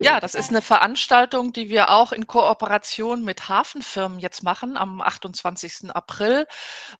Ja, das ist eine Veranstaltung, die wir auch in Kooperation mit Hafenfirmen jetzt machen am 28. April,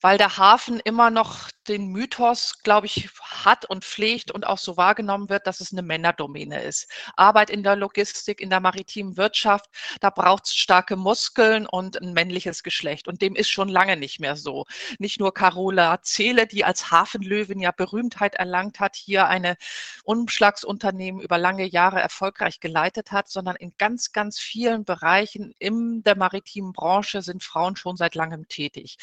weil der Hafen immer noch den Mythos, glaube ich, hat und pflegt und auch so wahrgenommen wird, dass es eine Männerdomäne ist. Arbeit in der Logistik, in der maritimen Wirtschaft, da braucht es starke Muskeln und ein männliches Geschlecht. Und dem ist schon lange nicht mehr so. Nicht nur Carola Zehle, die als Hafenlöwin ja Berühmtheit erlangt hat, hier eine Umschlagsunternehmen über lange Jahre erfolgreich geleitet hat, sondern in ganz, ganz vielen Bereichen in der maritimen Branche sind Frauen schon seit langem tätig.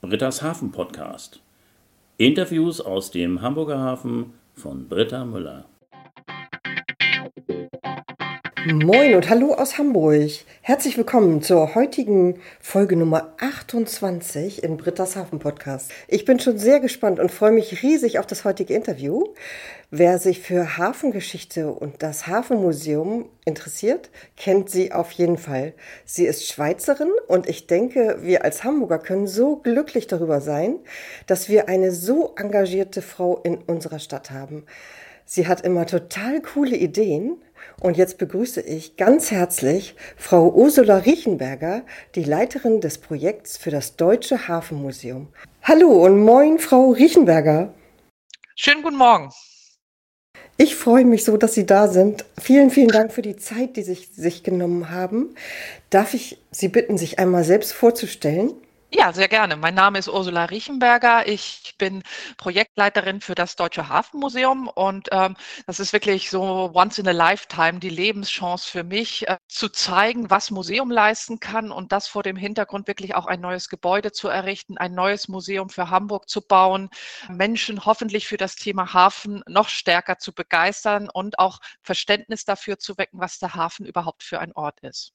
Britta's Hafen Podcast. Interviews aus dem Hamburger Hafen von Britta Müller. Moin und hallo aus Hamburg. Herzlich willkommen zur heutigen Folge Nummer 28 in Britta's Hafen Podcast. Ich bin schon sehr gespannt und freue mich riesig auf das heutige Interview. Wer sich für Hafengeschichte und das Hafenmuseum interessiert, kennt sie auf jeden Fall. Sie ist Schweizerin und ich denke, wir als Hamburger können so glücklich darüber sein, dass wir eine so engagierte Frau in unserer Stadt haben. Sie hat immer total coole Ideen und jetzt begrüße ich ganz herzlich Frau Ursula Riechenberger, die Leiterin des Projekts für das Deutsche Hafenmuseum. Hallo und moin, Frau Riechenberger. Schönen guten Morgen. Ich freue mich so, dass Sie da sind. Vielen, vielen Dank für die Zeit, die Sie sich genommen haben. Darf ich Sie bitten, sich einmal selbst vorzustellen? Ja, sehr gerne. Mein Name ist Ursula Riechenberger. Ich bin Projektleiterin für das Deutsche Hafenmuseum und ähm, das ist wirklich so once in a lifetime die Lebenschance für mich, äh, zu zeigen, was Museum leisten kann und das vor dem Hintergrund wirklich auch ein neues Gebäude zu errichten, ein neues Museum für Hamburg zu bauen, Menschen hoffentlich für das Thema Hafen noch stärker zu begeistern und auch Verständnis dafür zu wecken, was der Hafen überhaupt für ein Ort ist.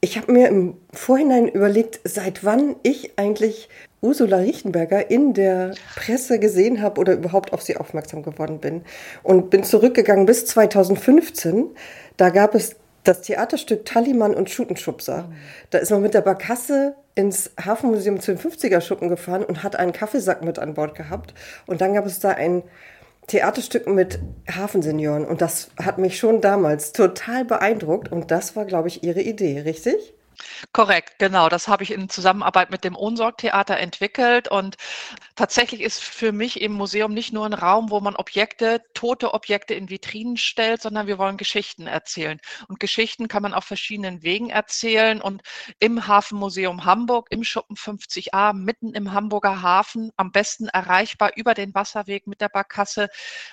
Ich habe mir im Vorhinein überlegt, seit wann ich eigentlich Ursula Riechenberger in der Presse gesehen habe oder überhaupt auf sie aufmerksam geworden bin. Und bin zurückgegangen bis 2015. Da gab es das Theaterstück Tallimann und Schutenschubser. Da ist man mit der Barkasse ins Hafenmuseum zu den 50er-Schuppen gefahren und hat einen Kaffeesack mit an Bord gehabt. Und dann gab es da ein Theaterstücken mit Hafensenioren und das hat mich schon damals total beeindruckt und das war, glaube ich, Ihre Idee, richtig? Korrekt, genau. Das habe ich in Zusammenarbeit mit dem Ohnsorg-Theater entwickelt. Und tatsächlich ist für mich im Museum nicht nur ein Raum, wo man Objekte, tote Objekte in Vitrinen stellt, sondern wir wollen Geschichten erzählen. Und Geschichten kann man auf verschiedenen Wegen erzählen. Und im Hafenmuseum Hamburg, im Schuppen 50a, mitten im Hamburger Hafen, am besten erreichbar über den Wasserweg mit der Barkasse,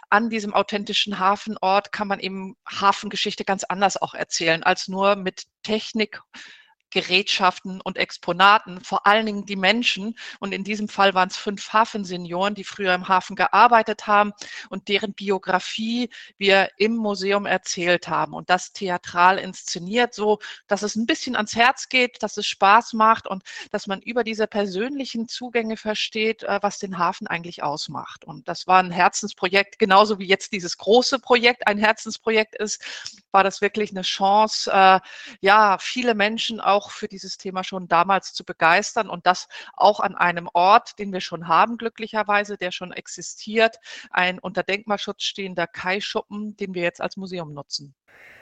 an diesem authentischen Hafenort kann man eben Hafengeschichte ganz anders auch erzählen, als nur mit Technik Gerätschaften und Exponaten, vor allen Dingen die Menschen. Und in diesem Fall waren es fünf Hafensenioren, die früher im Hafen gearbeitet haben und deren Biografie wir im Museum erzählt haben und das theatral inszeniert, so dass es ein bisschen ans Herz geht, dass es Spaß macht und dass man über diese persönlichen Zugänge versteht, äh, was den Hafen eigentlich ausmacht. Und das war ein Herzensprojekt, genauso wie jetzt dieses große Projekt ein Herzensprojekt ist, war das wirklich eine Chance, äh, ja, viele Menschen auch auch für dieses Thema schon damals zu begeistern und das auch an einem Ort, den wir schon haben, glücklicherweise, der schon existiert, ein unter Denkmalschutz stehender Kaischuppen, den wir jetzt als Museum nutzen.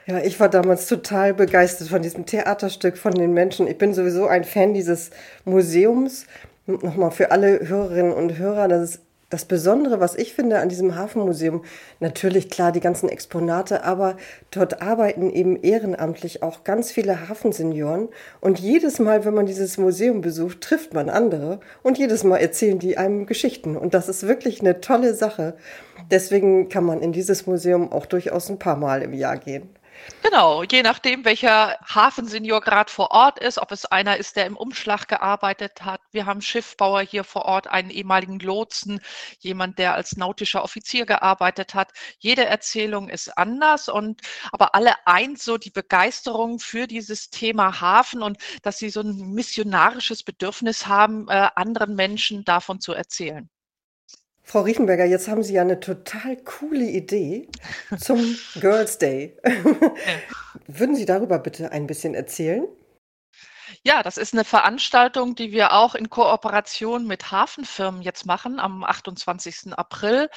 Ja, ich war damals total begeistert von diesem Theaterstück, von den Menschen. Ich bin sowieso ein Fan dieses Museums. Nochmal für alle Hörerinnen und Hörer, das ist das Besondere, was ich finde an diesem Hafenmuseum, natürlich klar die ganzen Exponate, aber dort arbeiten eben ehrenamtlich auch ganz viele Hafensenioren. Und jedes Mal, wenn man dieses Museum besucht, trifft man andere und jedes Mal erzählen die einem Geschichten. Und das ist wirklich eine tolle Sache. Deswegen kann man in dieses Museum auch durchaus ein paar Mal im Jahr gehen. Genau, je nachdem, welcher Hafensenior gerade vor Ort ist, ob es einer ist, der im Umschlag gearbeitet hat. Wir haben Schiffbauer hier vor Ort, einen ehemaligen Lotsen, jemand, der als nautischer Offizier gearbeitet hat. Jede Erzählung ist anders und aber alle eins so die Begeisterung für dieses Thema Hafen und dass sie so ein missionarisches Bedürfnis haben, äh, anderen Menschen davon zu erzählen. Frau Riechenberger, jetzt haben Sie ja eine total coole Idee zum Girls Day. Würden Sie darüber bitte ein bisschen erzählen? Ja, das ist eine Veranstaltung, die wir auch in Kooperation mit Hafenfirmen jetzt machen am 28. April,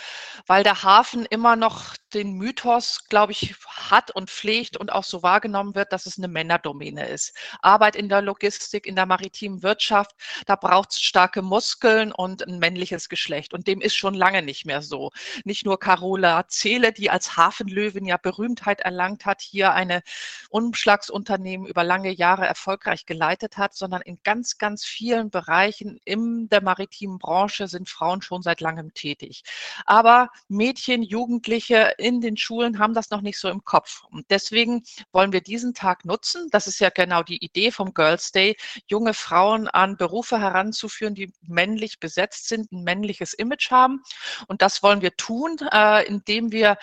weil der Hafen immer noch den Mythos, glaube ich, hat und pflegt und auch so wahrgenommen wird, dass es eine Männerdomäne ist. Arbeit in der Logistik, in der maritimen Wirtschaft, da braucht es starke Muskeln und ein männliches Geschlecht. Und dem ist schon lange nicht mehr so. Nicht nur Carola Zehle, die als Hafenlöwin ja Berühmtheit erlangt hat, hier eine Umschlagsunternehmen über lange Jahre erfolgreich geleitet hat, sondern in ganz, ganz vielen Bereichen in der maritimen Branche sind Frauen schon seit langem tätig. Aber Mädchen, Jugendliche in den Schulen haben das noch nicht so im Kopf. Und deswegen wollen wir diesen Tag nutzen. Das ist ja genau die Idee vom Girls Day, junge Frauen an Berufe heranzuführen, die männlich besetzt sind, ein männliches Image haben. Und das wollen wir tun, äh, indem wir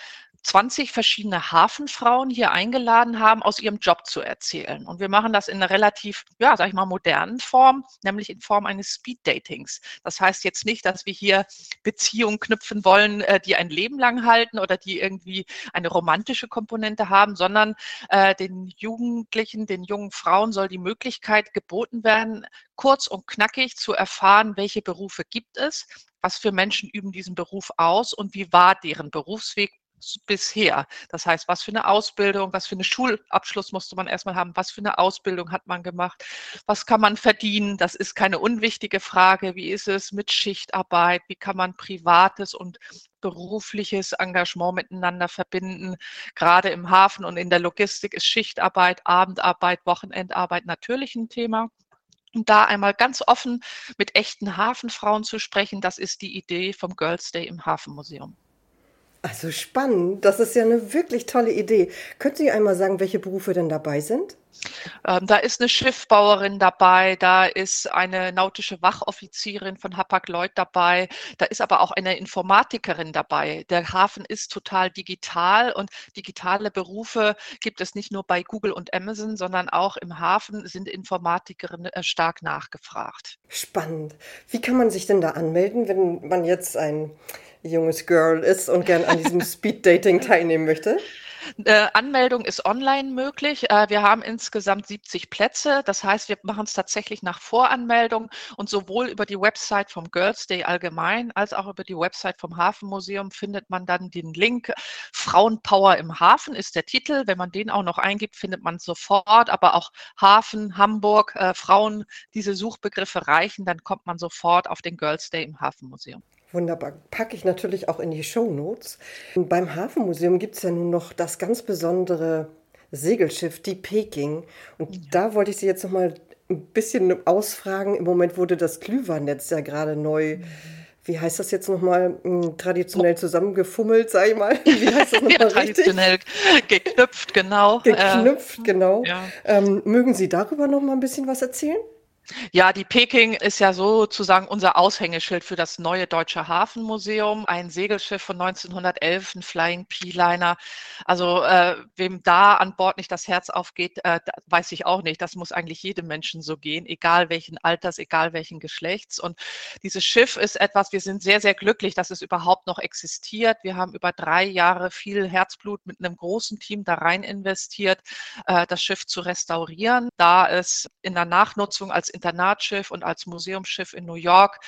20 verschiedene Hafenfrauen hier eingeladen haben, aus ihrem Job zu erzählen. Und wir machen das in einer relativ, ja, sag ich mal, modernen Form, nämlich in Form eines Speed-Datings. Das heißt jetzt nicht, dass wir hier Beziehungen knüpfen wollen, äh, die ein Leben lang halten oder die irgendwie eine romantische Komponente haben, sondern äh, den Jugendlichen, den jungen Frauen soll die Möglichkeit geboten werden, kurz und knackig zu erfahren, welche Berufe gibt es, was für Menschen üben diesen Beruf aus und wie war deren Berufsweg bisher. Das heißt, was für eine Ausbildung, was für eine Schulabschluss musste man erstmal haben, was für eine Ausbildung hat man gemacht, was kann man verdienen, das ist keine unwichtige Frage. Wie ist es mit Schichtarbeit, wie kann man privates und berufliches Engagement miteinander verbinden. Gerade im Hafen und in der Logistik ist Schichtarbeit, Abendarbeit, Wochenendarbeit natürlich ein Thema. Und da einmal ganz offen mit echten Hafenfrauen zu sprechen, das ist die Idee vom Girls Day im Hafenmuseum. Also spannend. Das ist ja eine wirklich tolle Idee. Können Sie einmal sagen, welche Berufe denn dabei sind? Ähm, da ist eine Schiffbauerin dabei, da ist eine nautische Wachoffizierin von Hapag-Lloyd dabei, da ist aber auch eine Informatikerin dabei. Der Hafen ist total digital und digitale Berufe gibt es nicht nur bei Google und Amazon, sondern auch im Hafen sind Informatikerinnen äh, stark nachgefragt. Spannend. Wie kann man sich denn da anmelden, wenn man jetzt ein junges Girl ist und gern an diesem Speed-Dating teilnehmen möchte? Äh, Anmeldung ist online möglich. Äh, wir haben insgesamt 70 Plätze. Das heißt, wir machen es tatsächlich nach Voranmeldung und sowohl über die Website vom Girls Day allgemein als auch über die Website vom Hafenmuseum findet man dann den Link. Frauenpower im Hafen ist der Titel. Wenn man den auch noch eingibt, findet man sofort. Aber auch Hafen, Hamburg, äh, Frauen, diese Suchbegriffe reichen, dann kommt man sofort auf den Girls Day im Hafenmuseum. Wunderbar. Packe ich natürlich auch in die Show Notes. Beim Hafenmuseum gibt es ja nun noch das ganz besondere Segelschiff, die Peking. Und ja. da wollte ich Sie jetzt noch mal ein bisschen ausfragen. Im Moment wurde das Glühwein-Netz ja gerade neu. Wie heißt das jetzt nochmal? Hm, traditionell zusammengefummelt, sag ich mal. Wie heißt das nochmal ja, traditionell geknüpft, genau. Geknüpft, äh, genau. Ja. Ähm, mögen Sie darüber noch mal ein bisschen was erzählen? Ja, die Peking ist ja sozusagen unser Aushängeschild für das neue Deutsche Hafenmuseum. Ein Segelschiff von 1911, ein Flying P-Liner. Also äh, wem da an Bord nicht das Herz aufgeht, äh, weiß ich auch nicht. Das muss eigentlich jedem Menschen so gehen, egal welchen Alters, egal welchen Geschlechts. Und dieses Schiff ist etwas, wir sind sehr, sehr glücklich, dass es überhaupt noch existiert. Wir haben über drei Jahre viel Herzblut mit einem großen Team da rein investiert, äh, das Schiff zu restaurieren, da es in der Nachnutzung als Internatsschiff und als Museumsschiff in New York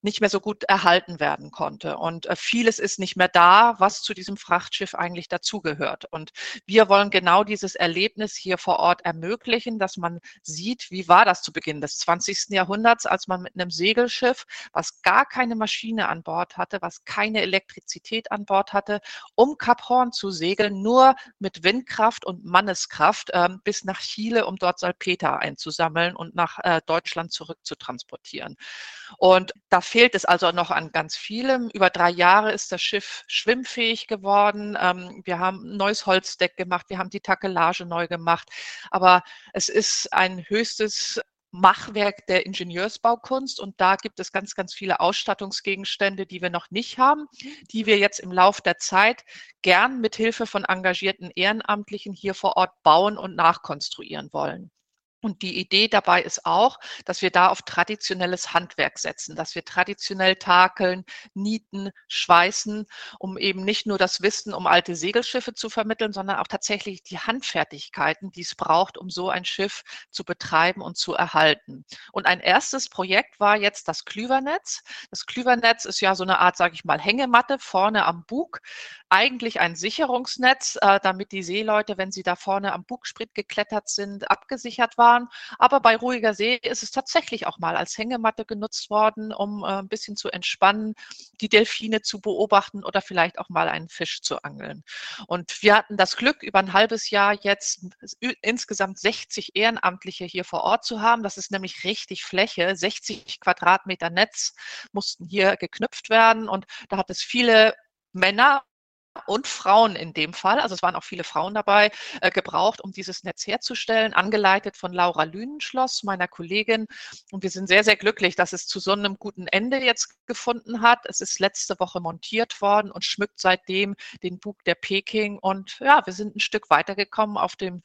nicht mehr so gut erhalten werden konnte. Und äh, vieles ist nicht mehr da, was zu diesem Frachtschiff eigentlich dazugehört. Und wir wollen genau dieses Erlebnis hier vor Ort ermöglichen, dass man sieht, wie war das zu Beginn des 20. Jahrhunderts, als man mit einem Segelschiff, was gar keine Maschine an Bord hatte, was keine Elektrizität an Bord hatte, um Kap Horn zu segeln, nur mit Windkraft und Manneskraft äh, bis nach Chile, um dort Salpeter einzusammeln und nach äh, Deutschland zurück zu transportieren. Und da fehlt es also noch an ganz vielem. Über drei Jahre ist das Schiff schwimmfähig geworden. Ähm, wir haben ein neues Holzdeck gemacht, wir haben die Takelage neu gemacht. Aber es ist ein höchstes Machwerk der Ingenieursbaukunst und da gibt es ganz, ganz viele Ausstattungsgegenstände, die wir noch nicht haben, die wir jetzt im Lauf der Zeit gern mit Hilfe von engagierten Ehrenamtlichen hier vor Ort bauen und nachkonstruieren wollen. Und die Idee dabei ist auch, dass wir da auf traditionelles Handwerk setzen, dass wir traditionell takeln, nieten, schweißen, um eben nicht nur das Wissen um alte Segelschiffe zu vermitteln, sondern auch tatsächlich die Handfertigkeiten, die es braucht, um so ein Schiff zu betreiben und zu erhalten. Und ein erstes Projekt war jetzt das Klüvernetz. Das Klüvernetz ist ja so eine Art, sage ich mal, Hängematte vorne am Bug, eigentlich ein Sicherungsnetz, äh, damit die Seeleute, wenn sie da vorne am Bugsprit geklettert sind, abgesichert waren. Aber bei ruhiger See ist es tatsächlich auch mal als Hängematte genutzt worden, um äh, ein bisschen zu entspannen, die Delfine zu beobachten oder vielleicht auch mal einen Fisch zu angeln. Und wir hatten das Glück, über ein halbes Jahr jetzt insgesamt 60 Ehrenamtliche hier vor Ort zu haben. Das ist nämlich richtig Fläche. 60 Quadratmeter Netz mussten hier geknüpft werden. Und da hat es viele Männer und Frauen in dem Fall, also es waren auch viele Frauen dabei, äh, gebraucht, um dieses Netz herzustellen, angeleitet von Laura Lünenschloss, meiner Kollegin. Und wir sind sehr, sehr glücklich, dass es zu so einem guten Ende jetzt gefunden hat. Es ist letzte Woche montiert worden und schmückt seitdem den Bug der Peking. Und ja, wir sind ein Stück weitergekommen auf dem,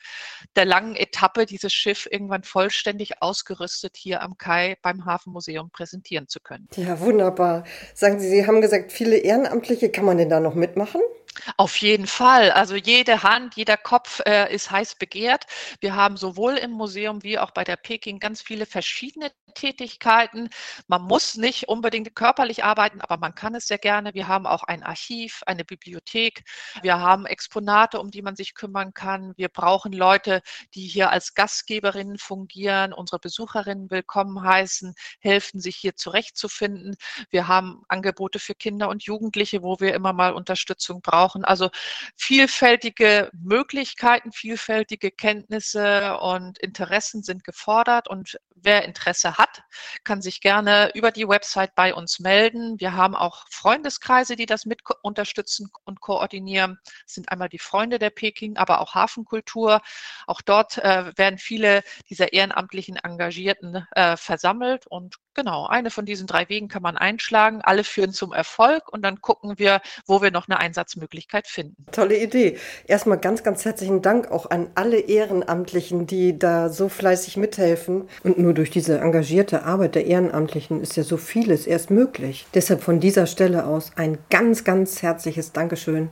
der langen Etappe, dieses Schiff irgendwann vollständig ausgerüstet hier am Kai beim Hafenmuseum präsentieren zu können. Ja, wunderbar. Sagen Sie, Sie haben gesagt, viele Ehrenamtliche, kann man denn da noch mitmachen? Auf jeden Fall. Also jede Hand, jeder Kopf äh, ist heiß begehrt. Wir haben sowohl im Museum wie auch bei der Peking ganz viele verschiedene Tätigkeiten. Man muss nicht unbedingt körperlich arbeiten, aber man kann es sehr gerne. Wir haben auch ein Archiv, eine Bibliothek. Wir haben Exponate, um die man sich kümmern kann. Wir brauchen Leute, die hier als Gastgeberinnen fungieren, unsere Besucherinnen willkommen heißen, helfen, sich hier zurechtzufinden. Wir haben Angebote für Kinder und Jugendliche, wo wir immer mal Unterstützung brauchen. Also vielfältige Möglichkeiten, vielfältige Kenntnisse und Interessen sind gefordert. Und wer Interesse hat, kann sich gerne über die Website bei uns melden. Wir haben auch Freundeskreise, die das mit unterstützen und koordinieren. Das sind einmal die Freunde der Peking, aber auch Hafenkultur. Auch dort äh, werden viele dieser ehrenamtlichen Engagierten äh, versammelt und Genau, eine von diesen drei Wegen kann man einschlagen. Alle führen zum Erfolg und dann gucken wir, wo wir noch eine Einsatzmöglichkeit finden. Tolle Idee. Erstmal ganz, ganz herzlichen Dank auch an alle Ehrenamtlichen, die da so fleißig mithelfen. Und nur durch diese engagierte Arbeit der Ehrenamtlichen ist ja so vieles erst möglich. Deshalb von dieser Stelle aus ein ganz, ganz herzliches Dankeschön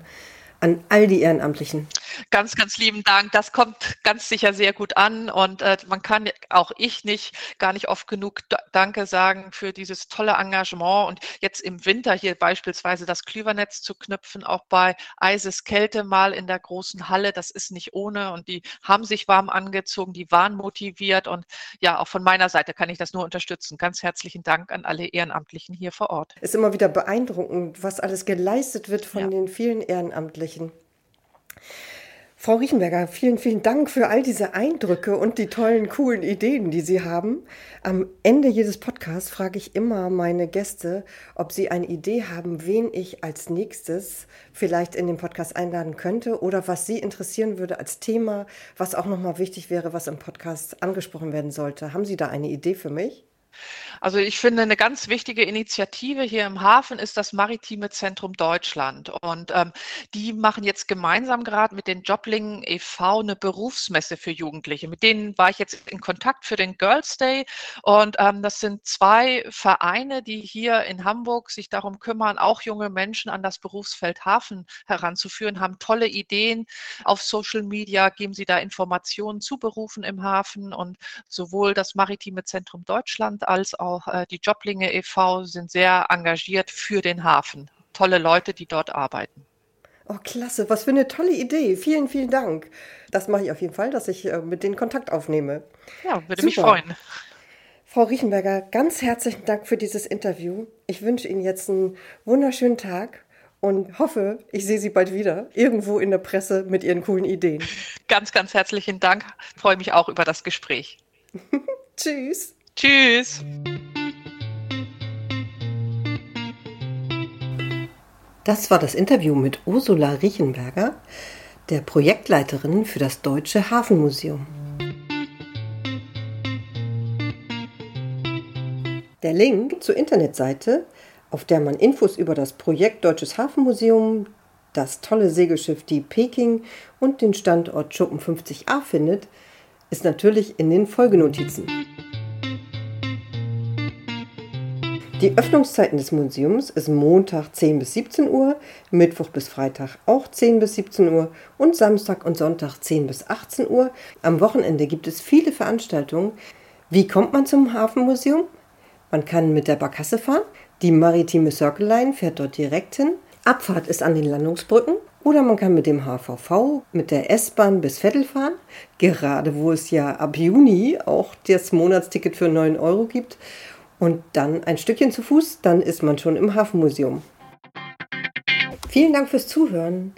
an all die Ehrenamtlichen. Ganz, ganz lieben Dank. Das kommt ganz sicher sehr gut an und äh, man kann auch ich nicht gar nicht oft genug Danke sagen für dieses tolle Engagement und jetzt im Winter hier beispielsweise das Klüvernetz zu knüpfen, auch bei Eiseskälte mal in der großen Halle. Das ist nicht ohne und die haben sich warm angezogen, die waren motiviert und ja, auch von meiner Seite kann ich das nur unterstützen. Ganz herzlichen Dank an alle Ehrenamtlichen hier vor Ort. Es ist immer wieder beeindruckend, was alles geleistet wird von ja. den vielen Ehrenamtlichen. Frau Riechenberger, vielen, vielen Dank für all diese Eindrücke und die tollen, coolen Ideen, die Sie haben. Am Ende jedes Podcasts frage ich immer meine Gäste, ob sie eine Idee haben, wen ich als nächstes vielleicht in den Podcast einladen könnte oder was Sie interessieren würde als Thema, was auch nochmal wichtig wäre, was im Podcast angesprochen werden sollte. Haben Sie da eine Idee für mich? Also ich finde, eine ganz wichtige Initiative hier im Hafen ist das Maritime Zentrum Deutschland. Und ähm, die machen jetzt gemeinsam gerade mit den Joblingen e.V. eine Berufsmesse für Jugendliche. Mit denen war ich jetzt in Kontakt für den Girls Day. Und ähm, das sind zwei Vereine, die hier in Hamburg sich darum kümmern, auch junge Menschen an das Berufsfeld Hafen heranzuführen, haben tolle Ideen auf Social Media, geben sie da Informationen zu Berufen im Hafen. Und sowohl das Maritime Zentrum Deutschland als auch äh, die Joblinge e.V. sind sehr engagiert für den Hafen. Tolle Leute, die dort arbeiten. Oh, klasse, was für eine tolle Idee. Vielen, vielen Dank. Das mache ich auf jeden Fall, dass ich äh, mit denen Kontakt aufnehme. Ja, würde Super. mich freuen. Frau Riechenberger, ganz herzlichen Dank für dieses Interview. Ich wünsche Ihnen jetzt einen wunderschönen Tag und hoffe, ich sehe Sie bald wieder irgendwo in der Presse mit Ihren coolen Ideen. Ganz, ganz herzlichen Dank. Ich freue mich auch über das Gespräch. Tschüss. Tschüss. Das war das Interview mit Ursula Riechenberger, der Projektleiterin für das Deutsche Hafenmuseum. Der Link zur Internetseite, auf der man Infos über das Projekt Deutsches Hafenmuseum, das tolle Segelschiff die Peking und den Standort Schuppen 50a findet, ist natürlich in den Folgenotizen. Die Öffnungszeiten des Museums ist Montag 10 bis 17 Uhr, Mittwoch bis Freitag auch 10 bis 17 Uhr und Samstag und Sonntag 10 bis 18 Uhr. Am Wochenende gibt es viele Veranstaltungen. Wie kommt man zum Hafenmuseum? Man kann mit der Barkasse fahren. Die maritime Circle Line fährt dort direkt hin. Abfahrt ist an den Landungsbrücken. Oder man kann mit dem HVV, mit der S-Bahn bis Vettel fahren. Gerade wo es ja ab Juni auch das Monatsticket für 9 Euro gibt und dann ein Stückchen zu Fuß, dann ist man schon im Hafenmuseum. Vielen Dank fürs Zuhören.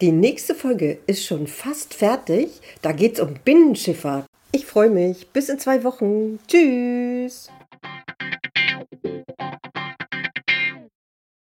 Die nächste Folge ist schon fast fertig. Da geht es um Binnenschifffahrt. Ich freue mich. Bis in zwei Wochen. Tschüss.